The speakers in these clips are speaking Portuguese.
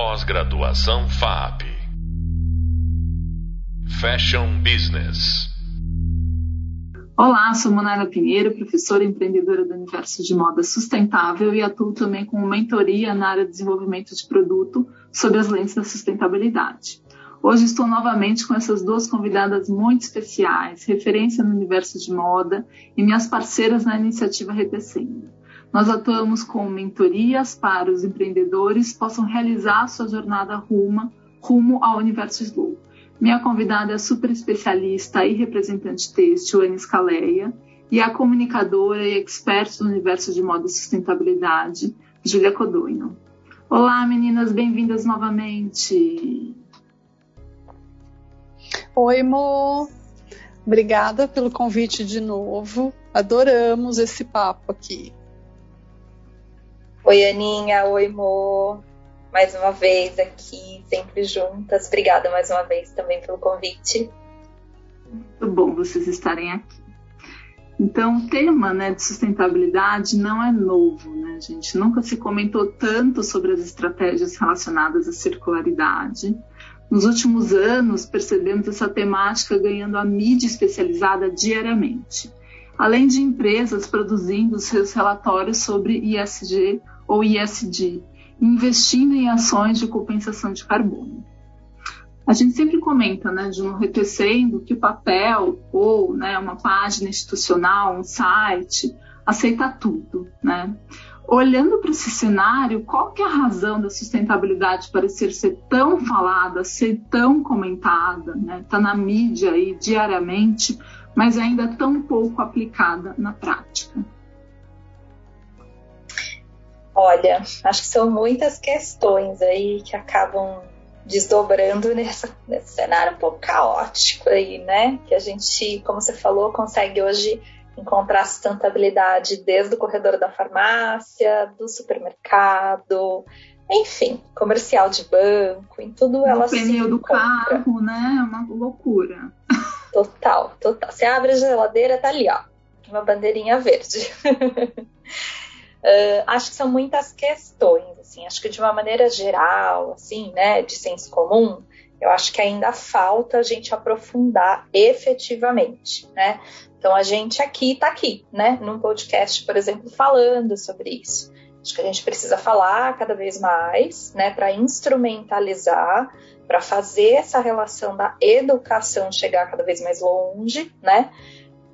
Pós-graduação FAP. Fashion Business. Olá, sou Monara Pinheiro, professora empreendedora do universo de moda sustentável e atuo também com mentoria na área de desenvolvimento de produto sob as lentes da sustentabilidade. Hoje estou novamente com essas duas convidadas muito especiais, referência no universo de moda e minhas parceiras na iniciativa Retecendo. Nós atuamos com mentorias para os empreendedores possam realizar sua jornada rumo, rumo ao universo Slow. Minha convidada é super especialista e representante têxtil, Anne Scaleia, e a comunicadora e expert do universo de moda e sustentabilidade, Julia Codoino. Olá, meninas, bem-vindas novamente. Oi, Mo. Obrigada pelo convite de novo. Adoramos esse papo aqui. Oi, Aninha. Oi, Mo. Mais uma vez aqui, sempre juntas. Obrigada mais uma vez também pelo convite. Muito bom vocês estarem aqui. Então, o tema né, de sustentabilidade não é novo, né, gente? Nunca se comentou tanto sobre as estratégias relacionadas à circularidade. Nos últimos anos, percebemos essa temática ganhando a mídia especializada diariamente, além de empresas produzindo seus relatórios sobre ISG ou ISD, investindo em ações de compensação de carbono. A gente sempre comenta, né, de um retecendo que o papel ou né, uma página institucional, um site, aceita tudo, né? Olhando para esse cenário, qual que é a razão da sustentabilidade parecer ser tão falada, ser tão comentada, né? Tá na mídia aí diariamente, mas ainda tão pouco aplicada na prática. Olha, acho que são muitas questões aí que acabam desdobrando nessa, nesse cenário um pouco caótico aí, né? Que a gente, como você falou, consegue hoje encontrar sustentabilidade desde o corredor da farmácia, do supermercado, enfim, comercial de banco, em tudo ela no pneu do carro, né? É uma loucura. Total, total. Você abre a geladeira, tá ali, ó, uma bandeirinha verde. Uh, acho que são muitas questões, assim, acho que de uma maneira geral, assim, né, de senso comum, eu acho que ainda falta a gente aprofundar efetivamente, né? Então a gente aqui está aqui, né, num podcast, por exemplo, falando sobre isso. Acho que a gente precisa falar cada vez mais, né, para instrumentalizar, para fazer essa relação da educação chegar cada vez mais longe, né?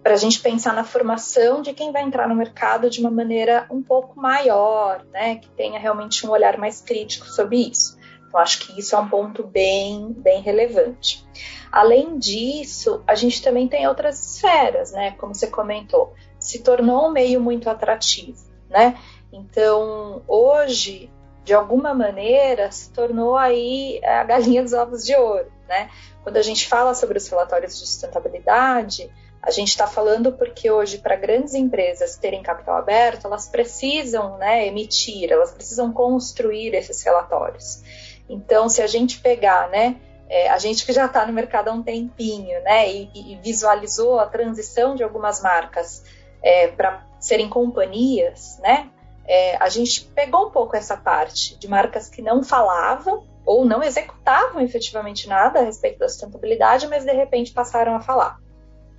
Para a gente pensar na formação de quem vai entrar no mercado de uma maneira um pouco maior, né, que tenha realmente um olhar mais crítico sobre isso. Então, acho que isso é um ponto bem, bem relevante. Além disso, a gente também tem outras esferas, né, como você comentou, se tornou um meio muito atrativo, né? Então, hoje, de alguma maneira, se tornou aí a galinha dos ovos de ouro, né? Quando a gente fala sobre os relatórios de sustentabilidade, a gente está falando porque hoje, para grandes empresas terem capital aberto, elas precisam né, emitir, elas precisam construir esses relatórios. Então, se a gente pegar, né, é, a gente que já está no mercado há um tempinho, né, e, e visualizou a transição de algumas marcas é, para serem companhias, né, é, a gente pegou um pouco essa parte de marcas que não falavam ou não executavam efetivamente nada a respeito da sustentabilidade, mas de repente passaram a falar.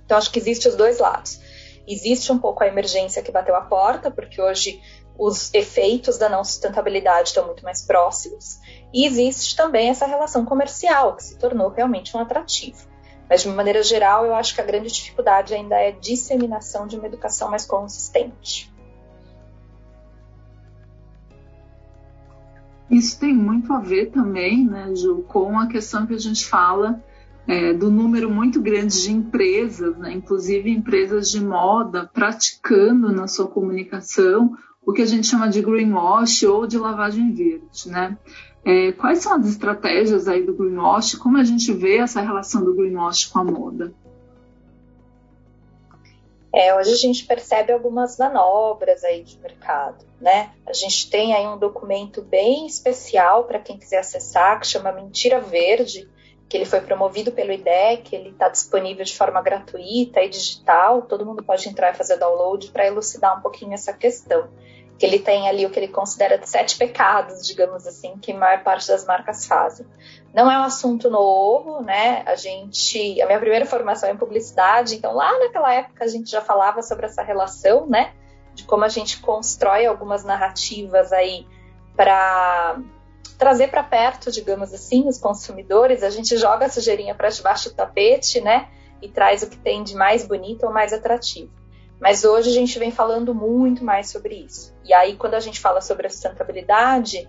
Então, acho que existe os dois lados. Existe um pouco a emergência que bateu a porta, porque hoje os efeitos da não sustentabilidade estão muito mais próximos, e existe também essa relação comercial, que se tornou realmente um atrativo. Mas, de uma maneira geral, eu acho que a grande dificuldade ainda é a disseminação de uma educação mais consistente. Isso tem muito a ver também, né, Ju, com a questão que a gente fala é, do número muito grande de empresas, né, inclusive empresas de moda, praticando na sua comunicação o que a gente chama de greenwash ou de lavagem verde, né? É, quais são as estratégias aí do greenwash? Como a gente vê essa relação do greenwash com a moda? É, hoje a gente percebe algumas manobras aí de mercado, né? A gente tem aí um documento bem especial para quem quiser acessar, que chama Mentira Verde, que ele foi promovido pelo IDEC, ele está disponível de forma gratuita e digital, todo mundo pode entrar e fazer download para elucidar um pouquinho essa questão. que ele tem ali o que ele considera de sete pecados, digamos assim, que a maior parte das marcas fazem. Não é um assunto novo, né? A gente, a minha primeira formação é em publicidade, então lá naquela época a gente já falava sobre essa relação, né? De como a gente constrói algumas narrativas aí para trazer para perto, digamos assim, os consumidores. A gente joga a sujeirinha para debaixo do tapete, né? E traz o que tem de mais bonito ou mais atrativo. Mas hoje a gente vem falando muito mais sobre isso. E aí, quando a gente fala sobre a sustentabilidade,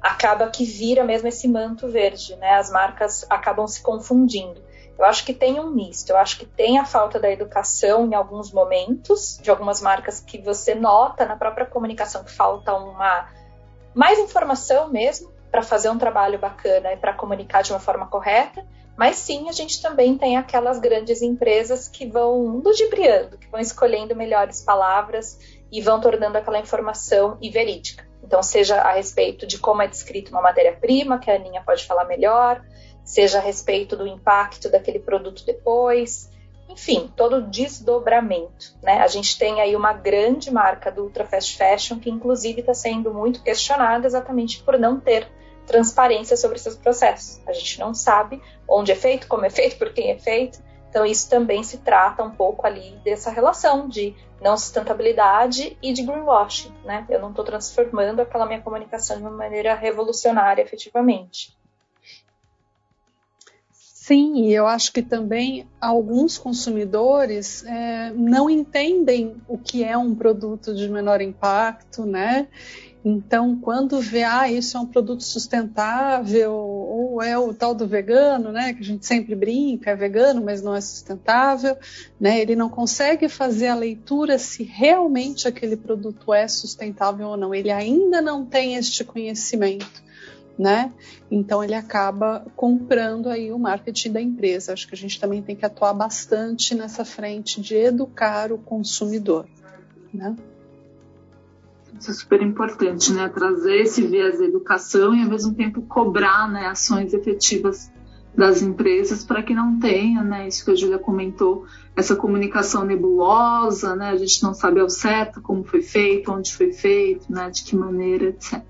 acaba que vira mesmo esse manto verde, né? As marcas acabam se confundindo. Eu acho que tem um misto. Eu acho que tem a falta da educação em alguns momentos, de algumas marcas que você nota na própria comunicação que falta uma mais informação mesmo para fazer um trabalho bacana e para comunicar de uma forma correta. Mas sim, a gente também tem aquelas grandes empresas que vão ludibriando, que vão escolhendo melhores palavras e vão tornando aquela informação verídica. Então, seja a respeito de como é descrito uma matéria-prima, que a Aninha pode falar melhor, seja a respeito do impacto daquele produto depois, enfim, todo o desdobramento. Né? A gente tem aí uma grande marca do Ultra Fast Fashion que, inclusive, está sendo muito questionada exatamente por não ter transparência sobre seus processos. A gente não sabe onde é feito, como é feito, por quem é feito. Então, isso também se trata um pouco ali dessa relação de não sustentabilidade e de greenwashing. Né? Eu não estou transformando aquela minha comunicação de uma maneira revolucionária, efetivamente. Sim, e eu acho que também alguns consumidores é, não entendem o que é um produto de menor impacto, né? Então, quando vê, ah, isso é um produto sustentável, ou é o tal do vegano, né, que a gente sempre brinca, é vegano, mas não é sustentável, né, ele não consegue fazer a leitura se realmente aquele produto é sustentável ou não. Ele ainda não tem este conhecimento, né? Então ele acaba comprando aí o marketing da empresa. Acho que a gente também tem que atuar bastante nessa frente de educar o consumidor, né? Isso é super importante, né? Trazer esse viés da educação e, ao mesmo tempo, cobrar né, ações efetivas das empresas para que não tenha, né, isso que a Júlia comentou, essa comunicação nebulosa, né, a gente não sabe ao certo como foi feito, onde foi feito, né, de que maneira, etc.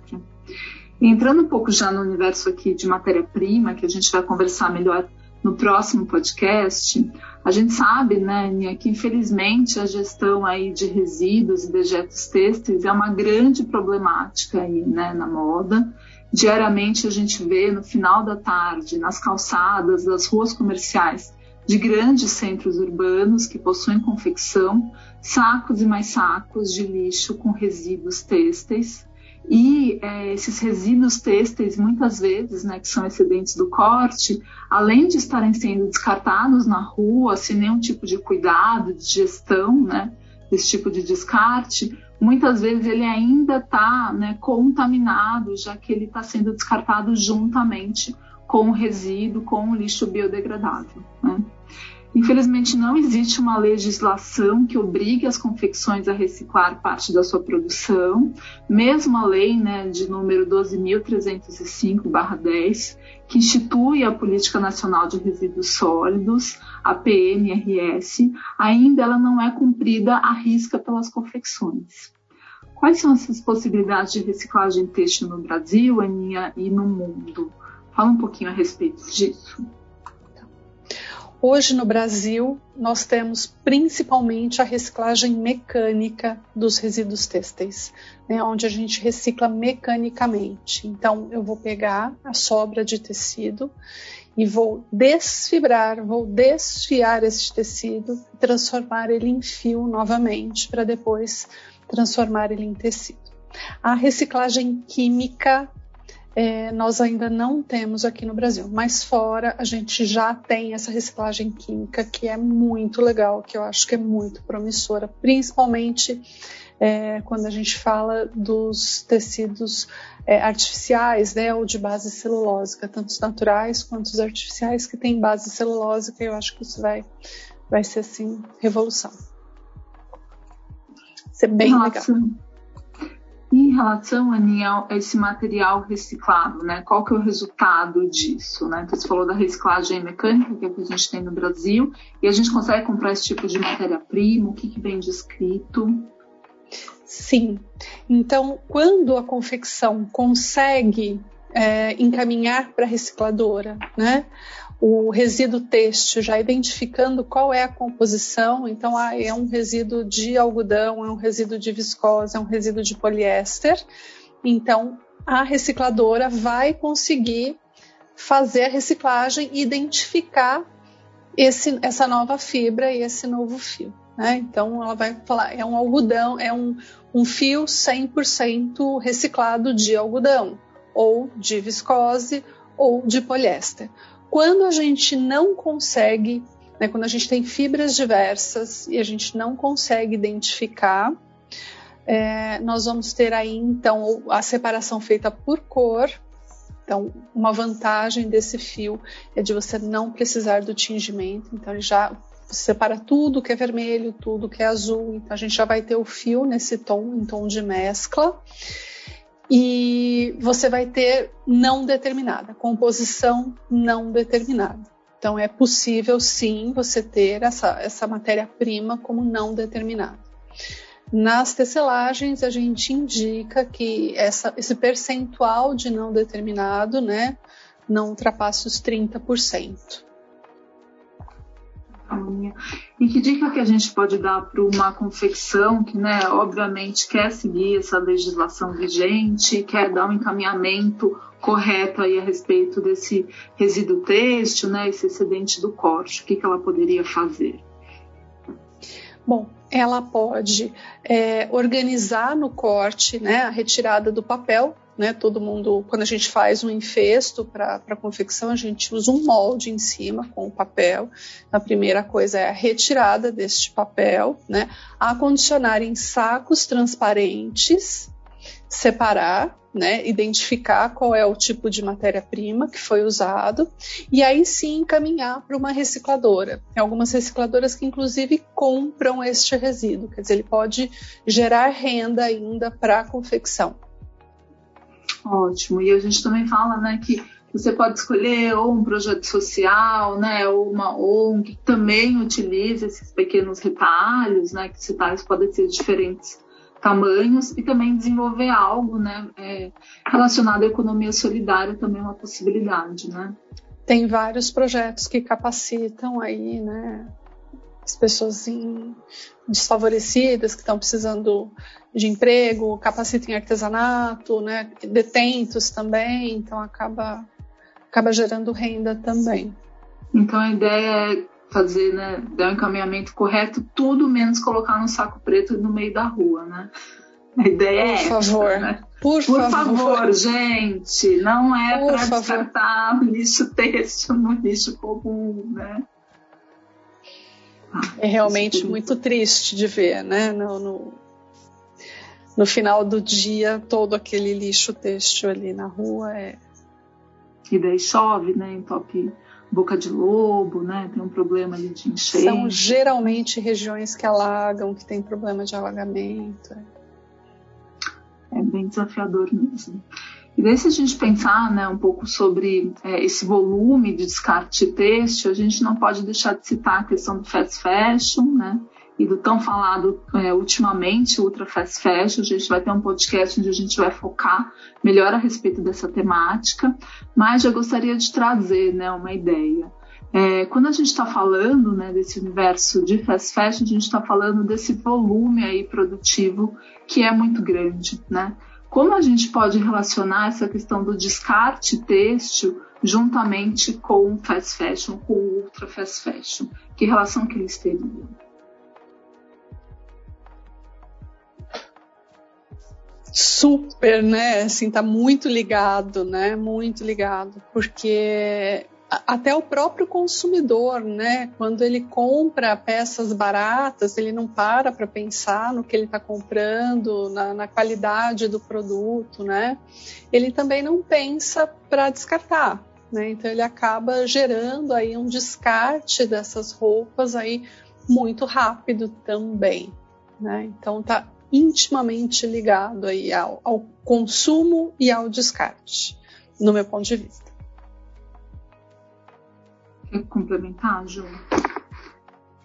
Entrando um pouco já no universo aqui de matéria-prima, que a gente vai conversar melhor no próximo podcast, a gente sabe, né, Nia, que infelizmente a gestão aí de resíduos e dejetos têxteis é uma grande problemática aí, né, na moda. Diariamente a gente vê no final da tarde, nas calçadas das ruas comerciais de grandes centros urbanos que possuem confecção, sacos e mais sacos de lixo com resíduos têxteis e é, esses resíduos têxteis, muitas vezes, né, que são excedentes do corte, além de estarem sendo descartados na rua, sem nenhum tipo de cuidado, de gestão, né, desse tipo de descarte, muitas vezes ele ainda está né, contaminado, já que ele está sendo descartado juntamente com o resíduo, com o lixo biodegradável. Né. Infelizmente, não existe uma legislação que obrigue as confecções a reciclar parte da sua produção, mesmo a lei né, de número 12.305-10, que institui a Política Nacional de Resíduos Sólidos, a PNRS, ainda ela não é cumprida à risca pelas confecções. Quais são essas possibilidades de reciclagem têxtil no Brasil, Aninha, e no mundo? Fala um pouquinho a respeito disso. Hoje no Brasil, nós temos principalmente a reciclagem mecânica dos resíduos têxteis, né, onde a gente recicla mecanicamente. Então, eu vou pegar a sobra de tecido e vou desfibrar, vou desfiar esse tecido, transformar ele em fio novamente, para depois transformar ele em tecido. A reciclagem química é, nós ainda não temos aqui no Brasil, mas fora a gente já tem essa reciclagem química que é muito legal, que eu acho que é muito promissora, principalmente é, quando a gente fala dos tecidos é, artificiais, né, ou de base celulósica, tanto os naturais quanto os artificiais que têm base celulósica, eu acho que isso vai, vai ser assim revolução. Ser bem Nossa. legal em relação, a esse material reciclado, né? Qual que é o resultado disso, né? Então, você falou da reciclagem mecânica, que é que a gente tem no Brasil, e a gente consegue comprar esse tipo de matéria-prima, o que, que vem descrito? Sim. Então, quando a confecção consegue é, encaminhar para a recicladora, né? O resíduo têxtil, já identificando qual é a composição, então ah, é um resíduo de algodão, é um resíduo de viscose, é um resíduo de poliéster. Então, a recicladora vai conseguir fazer a reciclagem e identificar esse, essa nova fibra e esse novo fio. Né? Então ela vai falar, é um algodão, é um, um fio 100% reciclado de algodão, ou de viscose, ou de poliéster. Quando a gente não consegue, né, quando a gente tem fibras diversas e a gente não consegue identificar, é, nós vamos ter aí então a separação feita por cor. Então, uma vantagem desse fio é de você não precisar do tingimento. Então, ele já separa tudo que é vermelho, tudo que é azul. Então, a gente já vai ter o fio nesse tom, em tom de mescla. E você vai ter não determinada, composição não determinada. Então, é possível sim você ter essa, essa matéria-prima como não determinada. Nas tecelagens, a gente indica que essa, esse percentual de não determinado né, não ultrapasse os 30%. E que dica que a gente pode dar para uma confecção que, né, obviamente quer seguir essa legislação vigente, quer dar um encaminhamento correto aí a respeito desse resíduo têxtil, né, esse excedente do corte, o que, que ela poderia fazer? Bom, ela pode é, organizar no corte né, a retirada do papel. Né, todo mundo, quando a gente faz um infesto para confecção, a gente usa um molde em cima com o papel. A primeira coisa é a retirada deste papel, né, acondicionar em sacos transparentes, separar né, identificar qual é o tipo de matéria-prima que foi usado e aí sim encaminhar para uma recicladora. Tem algumas recicladoras que inclusive compram este resíduo, quer dizer, ele pode gerar renda ainda para a confecção. Ótimo. E a gente também fala, né, que você pode escolher ou um projeto social, né, ou uma ONG que também utiliza esses pequenos retalhos, né, que esses retalhos podem ser diferentes tamanhos e também desenvolver algo né, é, relacionado à economia solidária também é uma possibilidade. Né? Tem vários projetos que capacitam aí, né, as pessoas em, desfavorecidas que estão precisando de emprego, capacitam em artesanato, né, detentos também, então acaba, acaba gerando renda também. Então a ideia é fazer, né, dar um encaminhamento correto, tudo menos colocar no saco preto no meio da rua, né? A ideia é Por favor. Né? Por, Por favor. favor. gente, não é para descartar lixo têxtil no lixo comum, né? É realmente muito triste de ver, né? No, no, no, final do dia, todo aquele lixo têxtil ali na rua é. E daí chove, né? Entope boca de lobo, né? Tem um problema ali de enchente. São geralmente regiões que alagam, que tem problema de alagamento. É, é bem desafiador mesmo. E daí se a gente pensar né, um pouco sobre é, esse volume de descarte têxtil, a gente não pode deixar de citar a questão do fast fashion, né? e do tão falado é, ultimamente, Ultra Fast Fashion. A gente vai ter um podcast onde a gente vai focar melhor a respeito dessa temática, mas já gostaria de trazer né, uma ideia. É, quando a gente está falando né, desse universo de fast fashion, a gente está falando desse volume aí produtivo que é muito grande, né? Como a gente pode relacionar essa questão do descarte têxtil juntamente com fast fashion, com ultra fast fashion? Que relação que eles teriam? super, né? Assim, tá muito ligado, né? Muito ligado, porque até o próprio consumidor, né? Quando ele compra peças baratas, ele não para para pensar no que ele está comprando, na, na, qualidade do produto, né? Ele também não pensa para descartar, né? Então ele acaba gerando aí um descarte dessas roupas aí muito rápido também, né? Então tá intimamente ligado aí ao, ao consumo e ao descarte, no meu ponto de vista. Complementar, Ju?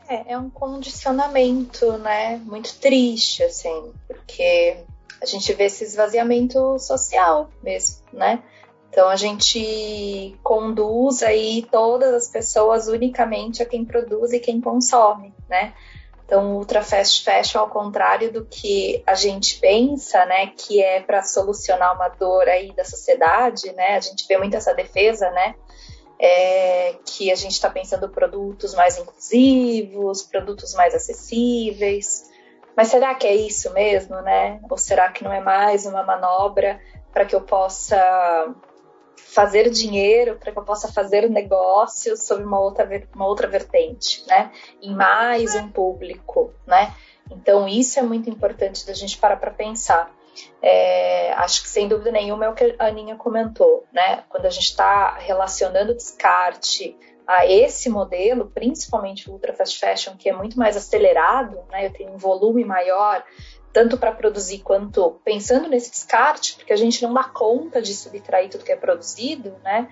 É, é um condicionamento, né? Muito triste, assim, porque a gente vê esse esvaziamento social mesmo, né? Então a gente conduz aí todas as pessoas unicamente a quem produz e quem consome, né? Então, o ultra fast fashion, ao contrário do que a gente pensa, né, que é para solucionar uma dor aí da sociedade, né, a gente vê muito essa defesa, né, é, que a gente está pensando produtos mais inclusivos, produtos mais acessíveis. Mas será que é isso mesmo, né? Ou será que não é mais uma manobra para que eu possa fazer dinheiro, para que eu possa fazer negócio sobre uma outra, uma outra vertente, né? Em mais um público, né? Então isso é muito importante da gente parar para pensar. É, acho que sem dúvida nenhuma é o que a Aninha comentou, né? Quando a gente está relacionando descarte a esse modelo, principalmente o ultra fast fashion, que é muito mais acelerado, né? Eu tenho um volume maior, tanto para produzir quanto pensando nesse descarte, porque a gente não dá conta de subtrair tudo que é produzido, né?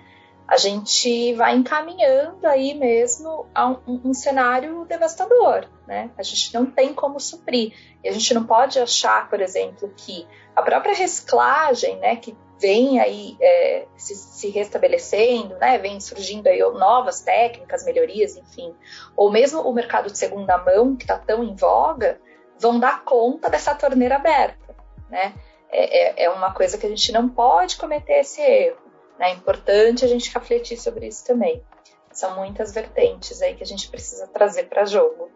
A gente vai encaminhando aí mesmo a um, um, cenário devastador, né? A gente não tem como suprir. E a gente não pode achar, por exemplo, que a própria reciclagem, né, que vem aí é, se, se, restabelecendo, né, vem surgindo aí novas técnicas, melhorias, enfim, ou mesmo o mercado de segunda mão, que está tão em voga, vão dar conta dessa torneira aberta, né? É, é, é, uma coisa que a gente não pode cometer esse erro. É importante a gente refletir sobre isso também. São muitas vertentes aí que a gente precisa trazer para jogo.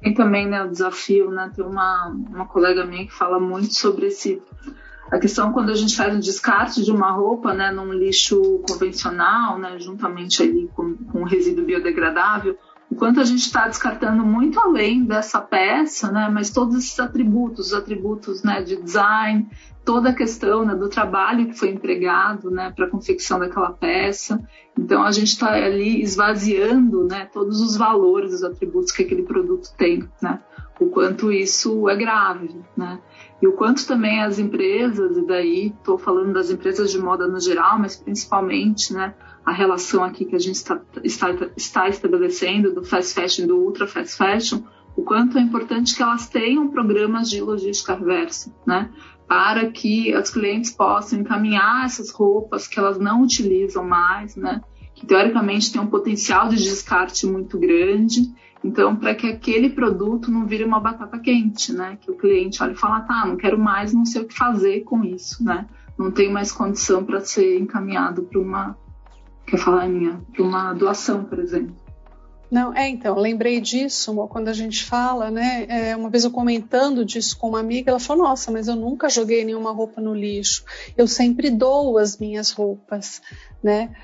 Tem também né, o desafio, né? Tem uma, uma colega minha que fala muito sobre esse a questão quando a gente faz o descarte de uma roupa, né, num lixo convencional, né, juntamente ali com, com resíduo biodegradável, enquanto a gente está descartando muito além dessa peça, né, mas todos esses atributos, os atributos né, de design, toda a questão né, do trabalho que foi empregado né, para a confecção daquela peça. Então a gente está ali esvaziando né, todos os valores, os atributos que aquele produto tem, né, o quanto isso é grave. Né. E o quanto também as empresas, e daí estou falando das empresas de moda no geral, mas principalmente né, a relação aqui que a gente está, está, está estabelecendo do fast fashion, do ultra fast fashion, o quanto é importante que elas tenham programas de logística reversa, né? Para que os clientes possam encaminhar essas roupas que elas não utilizam mais, né? Que teoricamente tem um potencial de descarte muito grande. Então, para que aquele produto não vire uma batata quente, né? Que o cliente olha e fala, tá, não quero mais, não sei o que fazer com isso, né? Não tenho mais condição para ser encaminhado para uma Quer falar, Aninha? De uma doação, por exemplo. Não, é, então, lembrei disso quando a gente fala, né? É, uma vez eu comentando disso com uma amiga, ela falou: Nossa, mas eu nunca joguei nenhuma roupa no lixo, eu sempre dou as minhas roupas, né?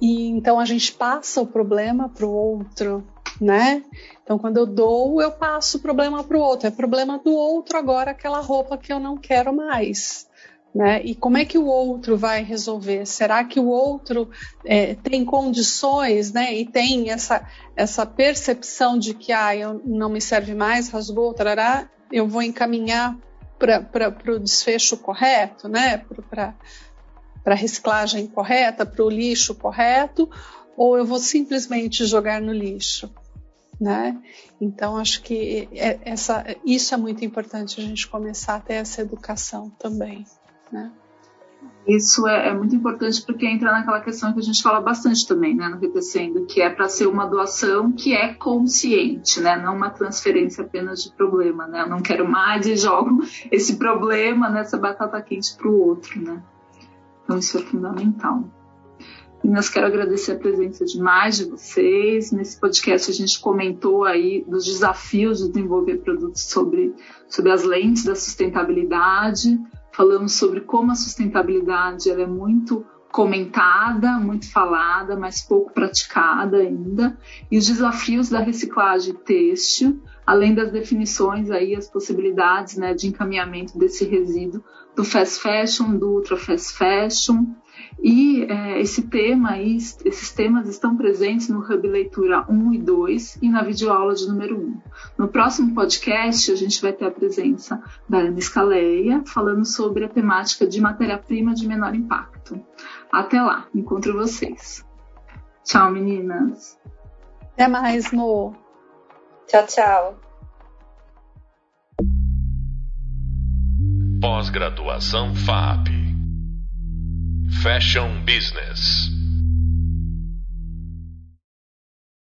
E então a gente passa o problema para o outro, né? Então, quando eu dou, eu passo o problema para o outro. É problema do outro agora aquela roupa que eu não quero mais, né? E como é que o outro vai resolver? Será que o outro é, tem condições, né? E tem essa, essa percepção de que ah, eu não me serve mais, rasgou, tarará, eu vou encaminhar para o desfecho correto, né? Para a reciclagem correta, para o lixo correto, ou eu vou simplesmente jogar no lixo? Né? Então acho que é, essa, isso é muito importante a gente começar a ter essa educação também. Né? Isso é, é, muito importante porque entra naquela questão que a gente fala bastante também, né, no que é para ser uma doação que é consciente, né, não uma transferência apenas de problema, né, eu não quero mais e jogo esse problema nessa batata quente para o outro, né. Então isso é fundamental. Meninas, quero agradecer a presença de mais de vocês. Nesse podcast a gente comentou aí dos desafios de desenvolver produtos sobre, sobre as lentes da sustentabilidade falamos sobre como a sustentabilidade ela é muito comentada, muito falada, mas pouco praticada ainda, e os desafios da reciclagem têxtil, além das definições aí, as possibilidades né, de encaminhamento desse resíduo do fast fashion, do ultra fast fashion, e é, esse tema aí, esses temas estão presentes no Hub Leitura 1 e 2 e na videoaula de número 1. No próximo podcast, a gente vai ter a presença da Ana Scaleia, falando sobre a temática de matéria-prima de menor impacto. Até lá, encontro vocês. Tchau, meninas. Até mais, Mo. Tchau, tchau. Pós-graduação FAP Fashion Business